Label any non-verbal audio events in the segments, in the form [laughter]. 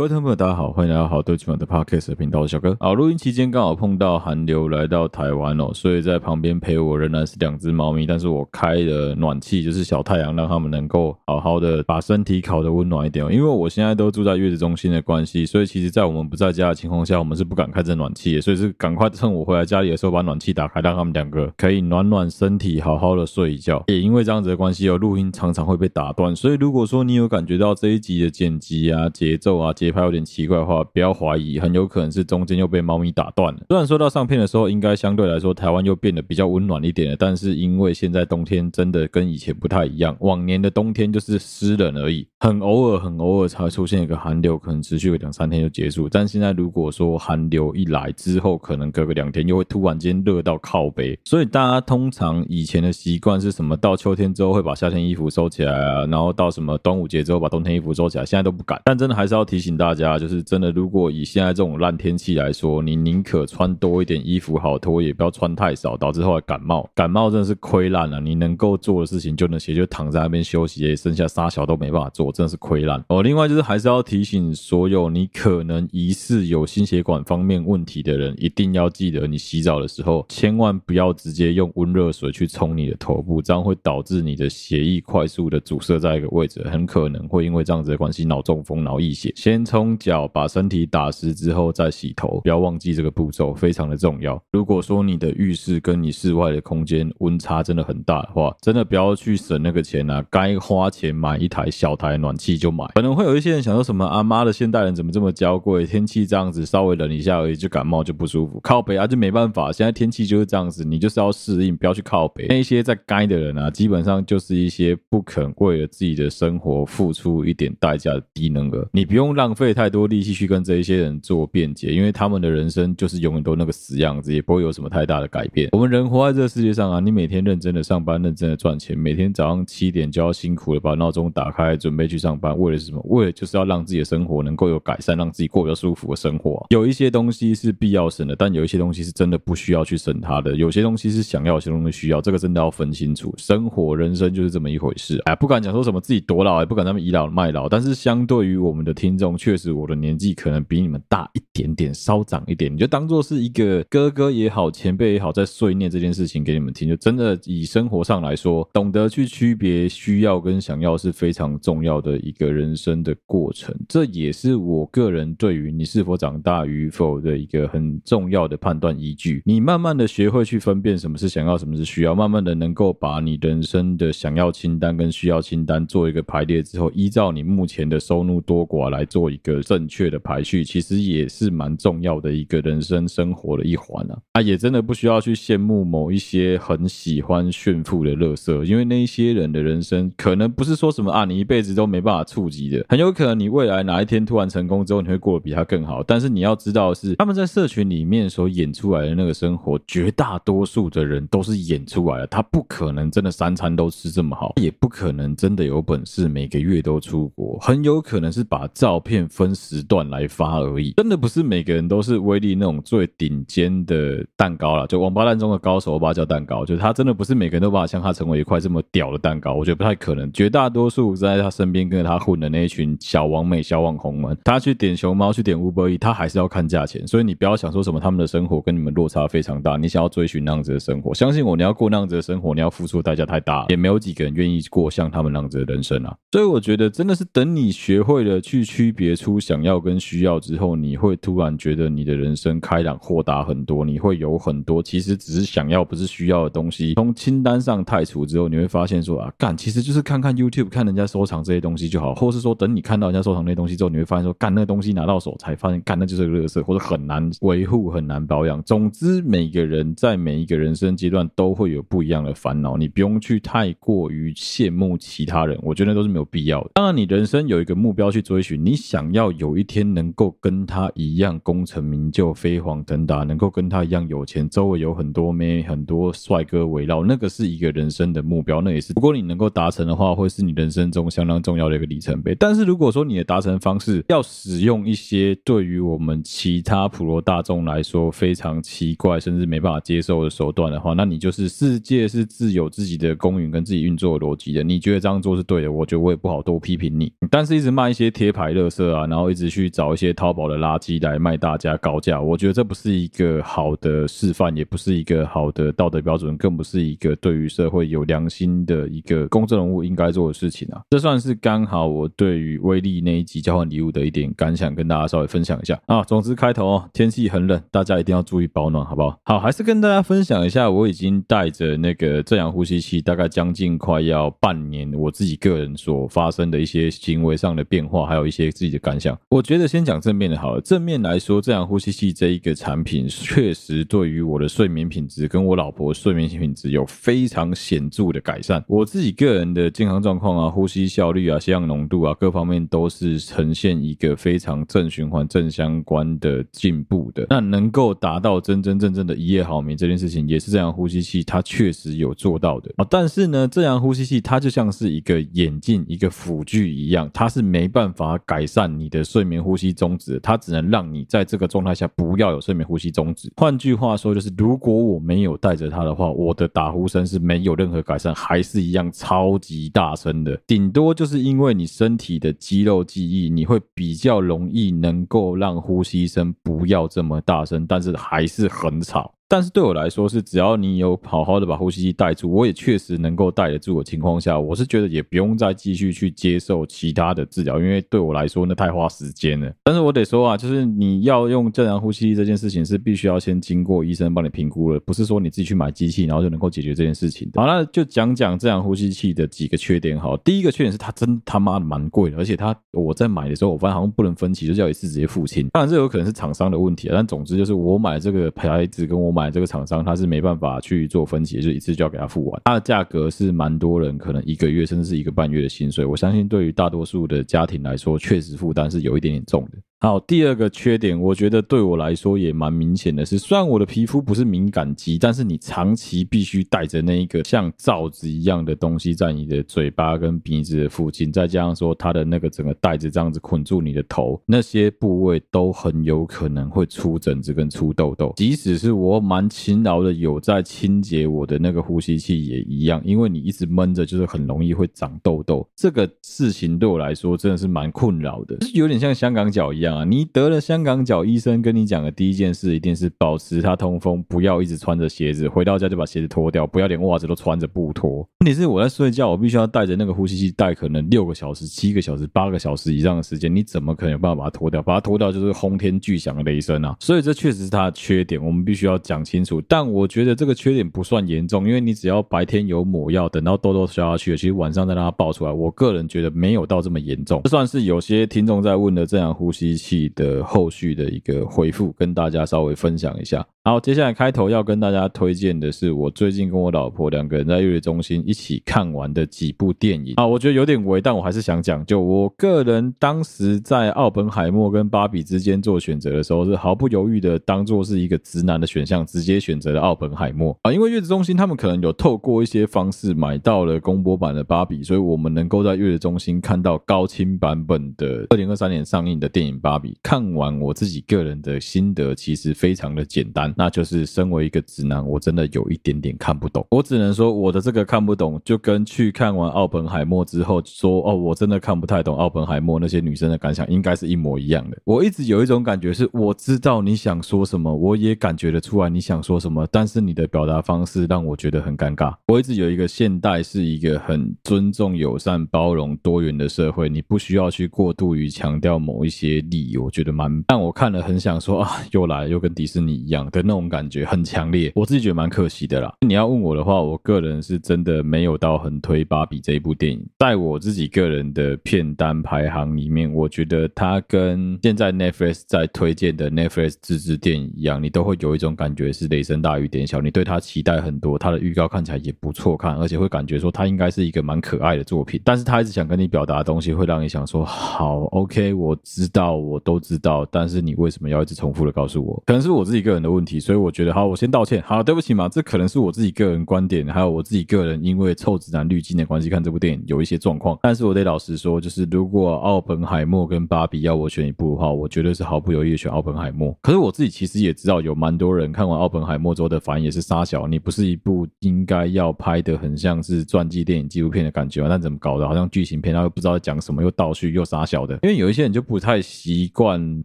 各位听众朋友，大家好，欢迎来到好对今晚的 Podcast 频道，我是小哥。好，录音期间刚好碰到寒流来到台湾哦，所以在旁边陪我仍然是两只猫咪，但是我开了暖气，就是小太阳，让他们能够好好的把身体烤得温暖一点哦。因为我现在都住在月子中心的关系，所以其实在我们不在家的情况下，我们是不敢开这暖气的，所以是赶快趁我回来家里的时候把暖气打开，让他们两个可以暖暖身体，好好的睡一觉。也因为这样子的关系哦，录音常常会被打断，所以如果说你有感觉到这一集的剪辑啊、节奏啊、节拍有点奇怪的话，不要怀疑，很有可能是中间又被猫咪打断了。虽然说到上片的时候，应该相对来说台湾又变得比较温暖一点了，但是因为现在冬天真的跟以前不太一样，往年的冬天就是湿冷而已，很偶尔、很偶尔才出现一个寒流，可能持续个两三天就结束。但现在如果说寒流一来之后，可能隔个两天又会突然间热到靠北，所以大家通常以前的习惯是什么？到秋天之后会把夏天衣服收起来啊，然后到什么端午节之后把冬天衣服收起来，现在都不敢。但真的还是要提醒大家，就是真的，如果以现在这种烂天气来说，你宁可穿多一点衣服好脱，也不要穿太少，导致后来感冒。感冒真的是亏烂了。你能够做的事情就那些，就躺在那边休息，剩下杀小都没办法做，真的是亏烂。哦，另外就是还是要提醒所有你可能疑似有心血管方面问题的人，一定要记得，你洗澡的时候千万不要直接用温热水去冲你的头部，这样会导致你的血液快速的阻塞在一个位置，很可能会因为这样子的关系脑中风、脑溢血。先冲脚，把身体打湿之后再洗头，不要忘记这个步骤，非常的重要。如果说你的浴室跟你室外的空间温差真的很大的话，真的不要去省那个钱啊，该花钱买一台小台暖气就买。可能会有一些人想说什么啊妈的，现代人怎么这么娇贵？天气这样子，稍微冷一下而已就感冒就不舒服，靠北啊就没办法，现在天气就是这样子，你就是要适应，不要去靠北。那些在该的人啊，基本上就是一些不肯为了自己的生活付出一点代价的低能儿，你不用浪费费太多力气去跟这一些人做辩解，因为他们的人生就是永远都那个死样子，也不会有什么太大的改变。我们人活在这个世界上啊，你每天认真的上班，认真的赚钱，每天早上七点就要辛苦的把闹钟打开，准备去上班，为了什么？为了就是要让自己的生活能够有改善，让自己过比较舒服的生活。有一些东西是必要省的，但有一些东西是真的不需要去省它的。有些东西是想要，有些东西需要，这个真的要分清楚。生活人生就是这么一回事。哎，不敢讲说什么自己多老，也不敢那么倚老卖老，但是相对于我们的听众，确实我的年纪可能比你们大一点点，稍长一点，你就当做是一个哥哥也好，前辈也好，在碎念这件事情给你们听。就真的以生活上来说，懂得去区别需要跟想要是非常重要的一个人生的过程。这也是我个人对于你是否长大与否的一个很重要的判断依据。你慢慢的学会去分辨什么是想要，什么是需要，慢慢的能够把你人生的想要清单跟需要清单做一个排列之后，依照你目前的收入多寡来做一个正确的排序，其实也是蛮重要的一个人生生活的一环啊。啊，也真的不需要去羡慕某一些很喜欢炫富的乐色，因为那一些人的人生可能不是说什么啊，你一辈子都没办法触及的，很有可能你未来哪一天突然成功之后，你会过得比他更好。但是你要知道的是，他们在社群里面所演出来的那个生活，绝大多数的人都是演出来的，他不可能真的三餐都吃这么好，也不可能真的有本事每个月都出国，很有可能是把照片分时段来发而已。真的不是每个人都是威力那种最顶尖的蛋糕啦，就王八蛋中的高手，我把它叫蛋糕，就是他真的不是每个人都把它像他成为一块这么屌的蛋糕，我觉得不太可能。绝大多数在他身边跟着他混的那一群小王美、小网红们，他去点熊猫、去点 Uber Eats，他还是要看价钱。所以你不要想说什么他们的生活跟你们落差非常大，你想要追寻那样子的生活，相信我，你要过那样子的生活，你要付出代价太大，也没有几个人愿意过像他们那样子的人生啊。所以我觉得真的是等你学会了去区别出想要跟需要之后，你会突然觉得你的人生开朗豁达很多，你会有很多其实只是想要不是需要的东西从清单上汰除之后，你会发现说啊，干其实就是看看 YouTube 看人家收藏这些东西就好，或是说等你看到人家收藏那些东西之后，你会发现说干那东西拿到手才发现干那就是个垃圾，或者很难维护、很难保养。总之，每个人在每一个人生阶段都会有不一样的烦恼，你不用去太过于羡慕其他人，我觉得都是没有必要的。当然，你人生有一个目标去追寻，你想想要有一天能够跟他一样功成名就、飞黄腾达，能够跟他一样有钱，周围有很多妹、很多帅哥围绕，那个是一个人生的目标，那也是。如果你能够达成的话，会是你人生中相当重要的一个里程碑。但是如果说你的达成方式要使用一些对于我们其他普罗大众来说非常奇怪，甚至没办法接受的手段的话，那你就是世界是自有自己的公允跟自己运作的逻辑的。你觉得这样做是对的，我觉得我也不好多批评你。但是一直骂一些贴牌垃圾啊，然后一直去找一些淘宝的垃圾来卖大家高价，我觉得这不是一个好的示范，也不是一个好的道德标准，更不是一个对于社会有良心的一个公众人物应该做的事情啊。这算是刚好我对于威力那一集交换礼物的一点感想，跟大家稍微分享一下啊。总之开头哦，天气很冷，大家一定要注意保暖，好不好？好，还是跟大家分享一下，我已经带着那个正氧呼吸器，大概将近快要半年，我自己个人所发生的一些行为上的变化，还有一些自己的感想。我觉得先讲正面的好了。正面来说，正氧呼吸器这一个产品，确实对于我的睡眠品质跟我老婆睡眠品质有非常显著的改善。我自己个人的健康状况啊，呼吸效率啊，血氧浓度啊，各方面都是呈现一个非常正循环、正相关的进步的。那能够达到真真正正的一夜好眠这件事情，也是正氧呼吸器它确实有做到的啊。但是呢，正氧呼吸器它就像是一个眼镜、一个辅具一样，它是没办法改善你的睡眠呼吸中止，它只能让你在这个状态下不要有睡眠呼吸中止。换句话说，就是如果我没有带着它的话，我的打呼声是没有任何改善，还是一样超级大声的。顶多就是因为你身体的肌肉记忆，你会比较容易能够让呼吸声不要这么大声，但是还是很吵。但是对我来说，是只要你有好好的把呼吸机带住，我也确实能够带得住的情况下，我是觉得也不用再继续去接受其他的治疗，因为对我来说那太花时间了。但是我得说啊，就是你要用正氧呼吸器这件事情是必须要先经过医生帮你评估了，不是说你自己去买机器然后就能够解决这件事情。好，那就讲讲正氧呼吸器的几个缺点。好，第一个缺点是它真他妈的蛮贵的，而且它我在买的时候，我发现好像不能分期，就叫一次直接付清。当然这有可能是厂商的问题，但总之就是我买这个牌子跟我买。买这个厂商他是没办法去做分期，就一次就要给他付完。它的价格是蛮多人可能一个月甚至是一个半月的薪水。我相信对于大多数的家庭来说，确实负担是有一点点重的。好，第二个缺点，我觉得对我来说也蛮明显的是，虽然我的皮肤不是敏感肌，但是你长期必须带着那一个像罩子一样的东西在你的嘴巴跟鼻子的附近，再加上说它的那个整个袋子这样子捆住你的头，那些部位都很有可能会出疹子跟出痘痘。即使是我蛮勤劳的有在清洁我的那个呼吸器也一样，因为你一直闷着，就是很容易会长痘痘。这个事情对我来说真的是蛮困扰的，就是有点像香港脚一样。啊，你得了香港脚，医生跟你讲的第一件事一定是保持它通风，不要一直穿着鞋子，回到家就把鞋子脱掉，不要连袜子都穿着不脱。问题是我在睡觉，我必须要带着那个呼吸器带，可能六个小时、七个小时、八个小时以上的时间，你怎么可能有办法把它脱掉？把它脱掉就是轰天巨响的雷声啊！所以这确实是它的缺点，我们必须要讲清楚。但我觉得这个缺点不算严重，因为你只要白天有抹药，等到痘痘消下去，其实晚上再让它爆出来，我个人觉得没有到这么严重。这算是有些听众在问的正氧呼吸器的后续的一个回复，跟大家稍微分享一下。好，接下来开头要跟大家推荐的是我最近跟我老婆两个人在月子中心一起看完的几部电影啊，我觉得有点违，但我还是想讲，就我个人当时在奥本海默跟芭比之间做选择的时候，是毫不犹豫的当做是一个直男的选项，直接选择了奥本海默啊，因为月子中心他们可能有透过一些方式买到了公播版的芭比，所以我们能够在月子中心看到高清版本的二零二三年上映的电影芭比。看完我自己个人的心得，其实非常的简单。那就是身为一个直男，我真的有一点点看不懂。我只能说，我的这个看不懂，就跟去看完奥本海默之后说哦，我真的看不太懂奥本海默那些女生的感想，应该是一模一样的。我一直有一种感觉是，我知道你想说什么，我也感觉得出来你想说什么，但是你的表达方式让我觉得很尴尬。我一直有一个现代是一个很尊重、友善、包容、多元的社会，你不需要去过度于强调某一些理由，我觉得蛮……但我看了很想说啊，又来，又跟迪士尼一样的。那种感觉很强烈，我自己觉得蛮可惜的啦。你要问我的话，我个人是真的没有到很推《芭比》这一部电影。在我自己个人的片单排行里面，我觉得它跟现在 Netflix 在推荐的 Netflix 自制电影一样，你都会有一种感觉是雷声大雨点小。你对它期待很多，它的预告看起来也不错看，而且会感觉说它应该是一个蛮可爱的作品。但是它一直想跟你表达的东西，会让你想说：好，OK，我知道，我都知道，但是你为什么要一直重复的告诉我？可能是我自己个人的问题。所以我觉得好，我先道歉。好，对不起嘛，这可能是我自己个人观点，还有我自己个人因为臭直男滤镜的关系看这部电影有一些状况。但是我得老实说，就是如果奥本海默跟芭比要我选一部的话，我绝对是毫不犹豫的选奥本海默。可是我自己其实也知道，有蛮多人看完奥本海默之后的反应也是杀小，你不是一部应该要拍的很像是传记电影纪录片的感觉吗？但怎么搞的，好像剧情片，然后又不知道讲什么，又倒叙又傻小的。因为有一些人就不太习惯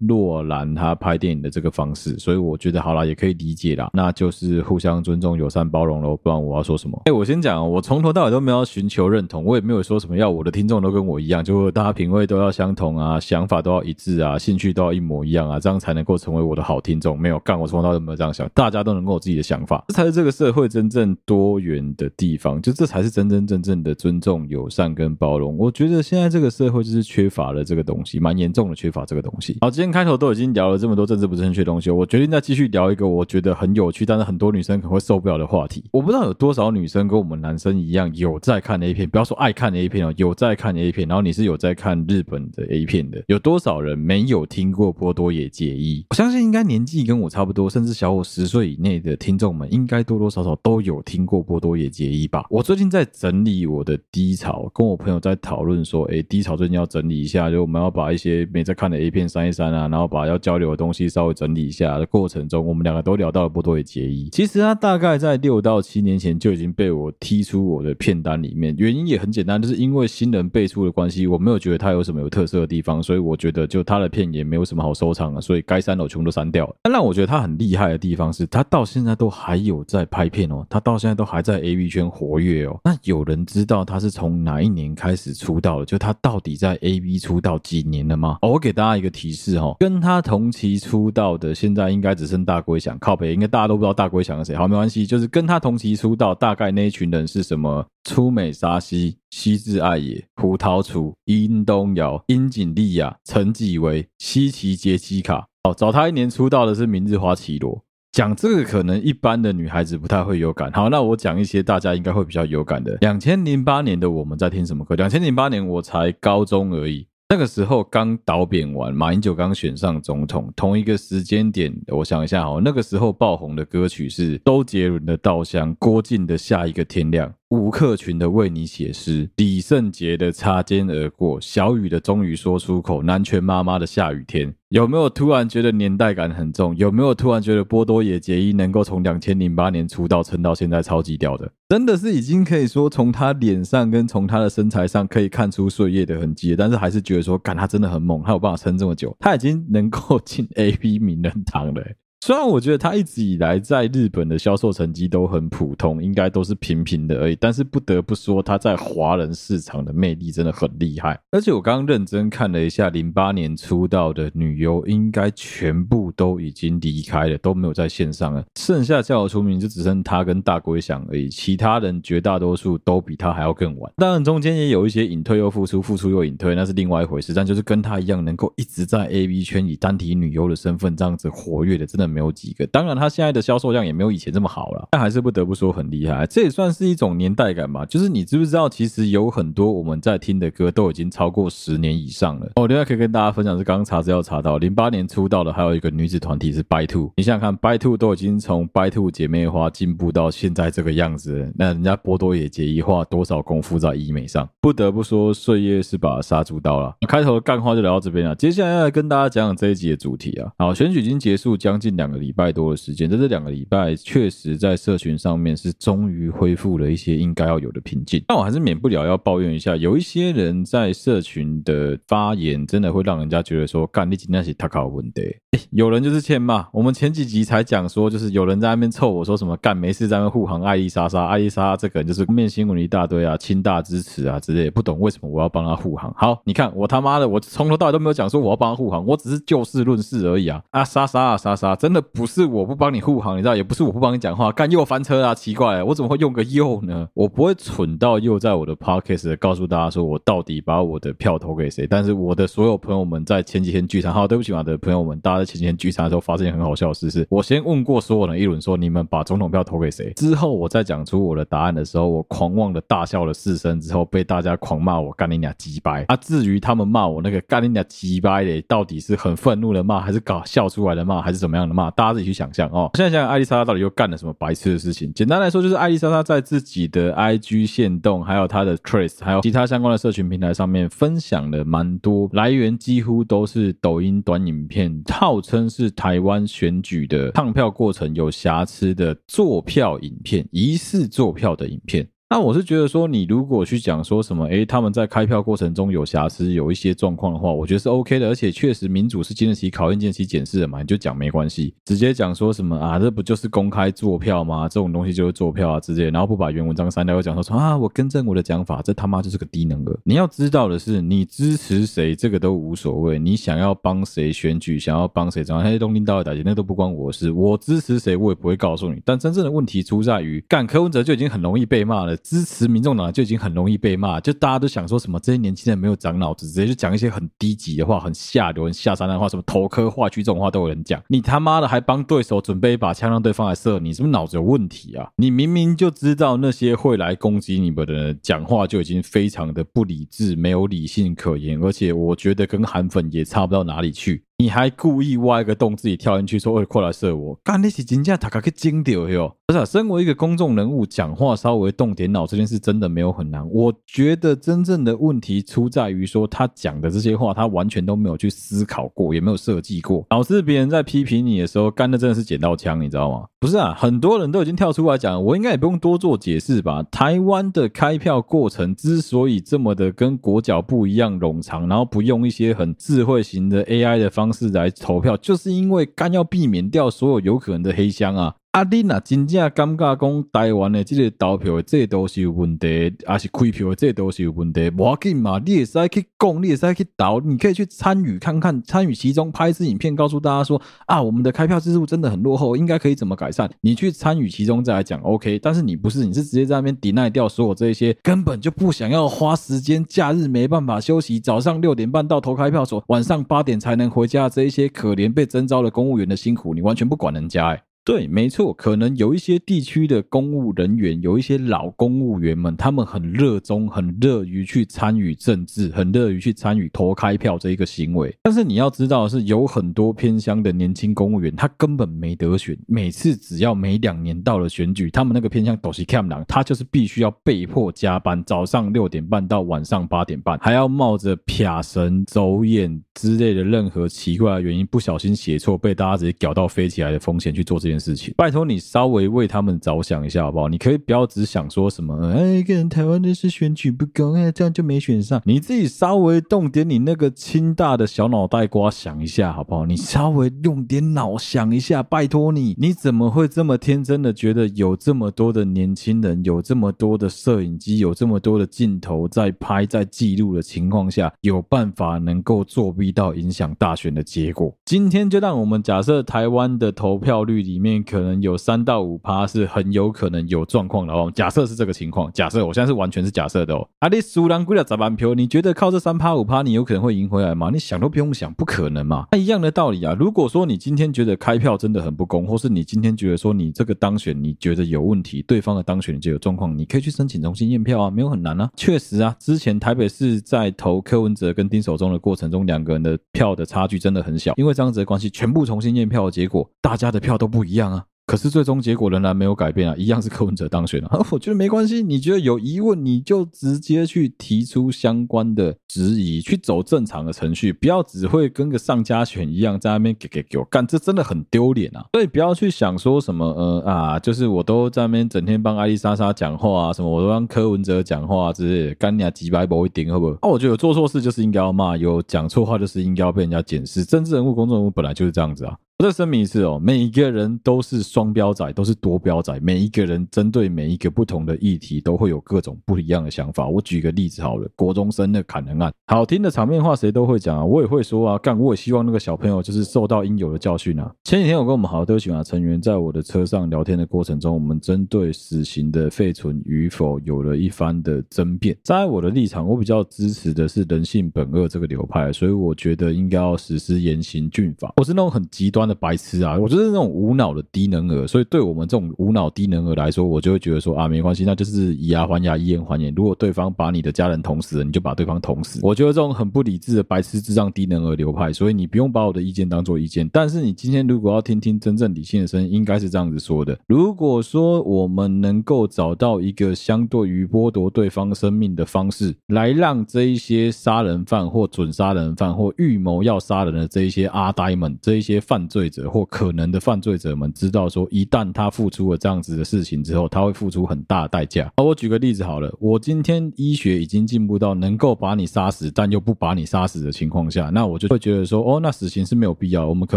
诺兰他拍电影的这个方式，所以我觉得好啦，也可以理解啦。那就是互相尊重、友善、包容喽。不然我要说什么？哎，我先讲，我从头到尾都没有寻求认同，我也没有说什么要我的听众都跟我一样，就大家品味都要相同啊，想法都要一致啊，兴趣都要一模一样啊，这样才能够成为我的好听众。没有干，我从头到尾都没有这样想，大家都能够有自己的想法，这才是这个社会真正多元的地方，就这才是真真正正的尊重、友善跟包容。我觉得现在这个社会就是缺乏了这个东西，蛮严重的缺乏这个东西。好，今天开头都已经聊了这么多政治不正确的东西，我决定再继续聊一个我觉得很有趣，但是很多女生可能会受不了的话题。我不知道有多少女生跟我们男生一样有在看 A 片，不要说爱看 A 片哦，有在看 A 片，然后你是有在看日本的 A 片的，有多少人没有听过波多野结衣？我相信应该年纪跟我差不多，甚至小我十岁以内的听众们，应该多多少少都有听过波多野结衣吧。我最近在整理我的低潮，跟我朋友在讨论说，哎，低潮最近要整理一下，就我们要把一些没在看的 A 片删一删啊，然后把要交流的东西稍微整理一下的过程中，我们俩两个都聊到了波多野结衣。其实他大概在六到七年前就已经被我踢出我的片单里面，原因也很简单，就是因为新人辈出的关系，我没有觉得他有什么有特色的地方，所以我觉得就他的片也没有什么好收藏了，所以该删的我全部都删掉了。但让我觉得他很厉害的地方是，他到现在都还有在拍片哦，他到现在都还在 AV 圈活跃哦。那有人知道他是从哪一年开始出道的？就他到底在 AV 出道几年了吗？哦，我给大家一个提示哦，跟他同期出道的，现在应该只剩大龟翔靠北，应该大家都不知道大龟翔是谁。好，没关系，就是跟他同期出道，大概那一群人是什么？出美沙希、西智爱也、胡桃楚、殷东瑶、樱井莉亚、陈纪维、西崎杰西卡。哦，早他一年出道的是明日花绮罗。讲这个可能一般的女孩子不太会有感。好，那我讲一些大家应该会比较有感的。两千零八年的我们在听什么歌？两千零八年我才高中而已，那个时候刚倒扁完，马英九刚选上总统，同一个时间点，我想一下哦，那个时候爆红的歌曲是周杰伦的《稻香》，郭靖的《下一个天亮》。吴克群的为你写诗，李圣杰的擦肩而过，小雨的终于说出口，南拳妈妈的下雨天，有没有突然觉得年代感很重？有没有突然觉得波多野结衣能够从两千零八年出道撑到现在超级屌的？真的是已经可以说从他脸上跟从他的身材上可以看出岁月的痕迹，但是还是觉得说，干他真的很猛，他有办法撑这么久，他已经能够进 [laughs] AV 名人堂了。虽然我觉得他一直以来在日本的销售成绩都很普通，应该都是平平的而已，但是不得不说他在华人市场的魅力真的很厉害。而且我刚刚认真看了一下，零八年出道的女优应该全部都已经离开了，都没有在线上了。剩下叫我出名就只剩他跟大龟翔而已，其他人绝大多数都比他还要更晚。当然中间也有一些隐退又复出，复出又隐退，那是另外一回事。但就是跟他一样，能够一直在 AV 圈以单体女优的身份这样子活跃的，真的。没有几个，当然他现在的销售量也没有以前这么好了，但还是不得不说很厉害。这也算是一种年代感吧。就是你知不知道，其实有很多我们在听的歌都已经超过十年以上了。哦，另外可以跟大家分享是，刚刚查资料查到，零八年出道的还有一个女子团体是 By Two。你想想看，By Two 都已经从 By Two 姐妹花进步到现在这个样子，那人家波多野结衣花多少功夫在医美上？不得不说，岁月是把杀猪刀了。开头的干话就聊到这边了，接下来要来跟大家讲讲这一集的主题啊。好，选举已经结束将近两两个礼拜多的时间，在这两个礼拜，确实在社群上面是终于恢复了一些应该要有的平静。但我还是免不了要抱怨一下，有一些人在社群的发言，真的会让人家觉得说，干你今天是他考问题。有人就是欠骂。我们前几集才讲说，就是有人在那边臭我说什么干没事在那边护航艾丽莎莎，艾丽莎莎这个人就是面新闻一大堆啊，清大支持啊之类，不懂为什么我要帮他护航。好，你看我他妈的，我从头到尾都没有讲说我要帮他护航，我只是就事论事而已啊啊莎莎啊莎莎，真的不是我不帮你护航，你知道，也不是我不帮你讲话，干又翻车啊，奇怪，我怎么会用个又呢？我不会蠢到又在我的 podcast 告诉大家说我到底把我的票投给谁，但是我的所有朋友们在前几天聚餐，好，对不起嘛的朋友们，大家在前几天聚餐的时候发生很好笑的事，是我先问过所有人一轮，说你们把总统票投给谁？之后我再讲出我的答案的时候，我狂妄的大笑了四声，之后被大家狂骂我干你俩鸡掰啊！至于他们骂我那个干你俩鸡掰的，到底是很愤怒的骂，还是搞笑出来的骂，还是怎么样的嘛？大家自己去想象哦。现在想想，艾丽莎莎到底又干了什么白痴的事情？简单来说，就是艾丽莎莎在自己的 IG 线动，还有她的 Threads，还有其他相关的社群平台上面分享了蛮多，来源几乎都是抖音短影片，号称是台湾选举的唱票过程有瑕疵的作票影片，疑似作票的影片。那我是觉得说，你如果去讲说什么，诶，他们在开票过程中有瑕疵，有一些状况的话，我觉得是 OK 的，而且确实民主是经得起考验、经得起检视的嘛，你就讲没关系，直接讲说什么啊，这不就是公开作票吗？这种东西就是作票啊之类，然后不把原文章删掉，又讲说说啊，我更正我的讲法，这他妈就是个低能儿。你要知道的是，你支持谁这个都无所谓，你想要帮谁选举，想要帮谁怎样，那些东西到的打击，那都不关我事。我支持谁，我也不会告诉你。但真正的问题出在于，干柯文哲就已经很容易被骂了。支持民众党就已经很容易被骂，就大家都想说什么这些年轻人没有长脑子，直接就讲一些很低级的话、很下流、很下三滥的话，什么头科画区这种话都有人讲。你他妈的还帮对手准备一把枪让对方来射你，是不是脑子有问题啊？你明明就知道那些会来攻击你们的人讲话就已经非常的不理智、没有理性可言，而且我觉得跟韩粉也差不到哪里去。你还故意挖一个洞自己跳进去，说：[laughs] “快来射我！”干那是真正他可去惊掉哟！不是、啊，身为一个公众人物，讲话稍微动点脑，这件事真的没有很难。我觉得真正的问题出在于说，他讲的这些话，他完全都没有去思考过，也没有设计过，导致别人在批评你的时候，干的真的是捡到枪，你知道吗？不是啊，很多人都已经跳出来讲，我应该也不用多做解释吧？台湾的开票过程之所以这么的跟国脚不一样冗长，然后不用一些很智慧型的 AI 的方。方式来投票，就是因为干要避免掉所有有可能的黑箱啊！啊你呐，真正尴尬讲台湾的这个投票，这都是有问题，还是开票，这都是有问题。不要紧嘛，你也是可以讲，你也是可以投，你可以去参与看看，参与其中，拍一支影片，告诉大家说啊，我们的开票制度真的很落后，应该可以怎么改善？你去参与其中再来讲，OK。但是你不是，你是直接在那边抵赖掉所有这些根本就不想要花时间，假日没办法休息，早上六点半到投开票所，晚上八点才能回家，这一些可怜被征召的公务员的辛苦，你完全不管人家，欸，对，没错，可能有一些地区的公务人员，有一些老公务员们，他们很热衷、很乐于去参与政治，很乐于去参与投开票这一个行为。但是你要知道的是，有很多偏乡的年轻公务员，他根本没得选。每次只要每两年到了选举，他们那个偏乡都是欠人，他就是必须要被迫加班，早上六点半到晚上八点半，还要冒着撇神、走眼之类的任何奇怪的原因，不小心写错，被大家直接屌到飞起来的风险去做这件事情，拜托你稍微为他们着想一下好不好？你可以不要只想说什么，哎，一个人台湾的是选举不公，哎，这样就没选上。你自己稍微动点你那个清大的小脑袋瓜想一下好不好？你稍微用点脑想一下，拜托你，你怎么会这么天真的觉得有这么多的年轻人，有这么多的摄影机，有这么多的镜头在拍，在记录的情况下，有办法能够作弊到影响大选的结果？今天就让我们假设台湾的投票率里面。可能有三到五趴是很有可能有状况的哦。假设是这个情况，假设我现在是完全是假设的哦。啊，你输了十万票，你觉得靠这三趴五趴，你有可能会赢回来吗？你想都不用想，不可能嘛。那一样的道理啊。如果说你今天觉得开票真的很不公，或是你今天觉得说你这个当选你觉得有问题，对方的当选你就有状况，你可以去申请重新验票啊，没有很难啊。确实啊，之前台北市在投柯文哲跟丁守中的过程中，两个人的票的差距真的很小，因为这样子的关系，全部重新验票的结果，大家的票都不一样样啊。可是最终结果仍然没有改变啊，一样是柯文哲当选了啊。[laughs] 我觉得没关系，你觉得有疑问，你就直接去提出相关的质疑，去走正常的程序，不要只会跟个上家犬一样在那边给给给我干，这真的很丢脸啊！所以不要去想说什么呃啊，就是我都在那边整天帮艾丽莎莎讲话啊，什么我都帮柯文哲讲话啊之类的，干你啊几百波一顶，会不会？啊，我觉得有做错事就是应该要骂，有讲错话就是应该要被人家检视。政治人物、公众人物本来就是这样子啊。这声明一次哦，每一个人都是双标仔，都是多标仔。每一个人针对每一个不同的议题，都会有各种不一样的想法。我举个例子好了，国中生的砍人案，好听的场面话谁都会讲啊，我也会说啊，干，我也希望那个小朋友就是受到应有的教训啊。前几天我跟我们好队群啊成员在我的车上聊天的过程中，我们针对死刑的废存与否有了一番的争辩。在我的立场，我比较支持的是人性本恶这个流派，所以我觉得应该要实施严刑峻法。我是那种很极端的。白痴啊，我就是那种无脑的低能儿，所以对我们这种无脑低能儿来说，我就会觉得说啊，没关系，那就是以牙还牙，以眼还眼。如果对方把你的家人捅死了，你就把对方捅死。我觉得这种很不理智的白痴智障低能儿流派，所以你不用把我的意见当做意见。但是你今天如果要听听真正理性的声音，应该是这样子说的：如果说我们能够找到一个相对于剥夺对方生命的方式，来让这一些杀人犯或准杀人犯或预谋要杀人的这一些阿呆们，这一些犯罪罪者或可能的犯罪者们，知道说，一旦他付出了这样子的事情之后，他会付出很大的代价。好，我举个例子好了，我今天医学已经进步到能够把你杀死，但又不把你杀死的情况下，那我就会觉得说，哦，那死刑是没有必要，我们可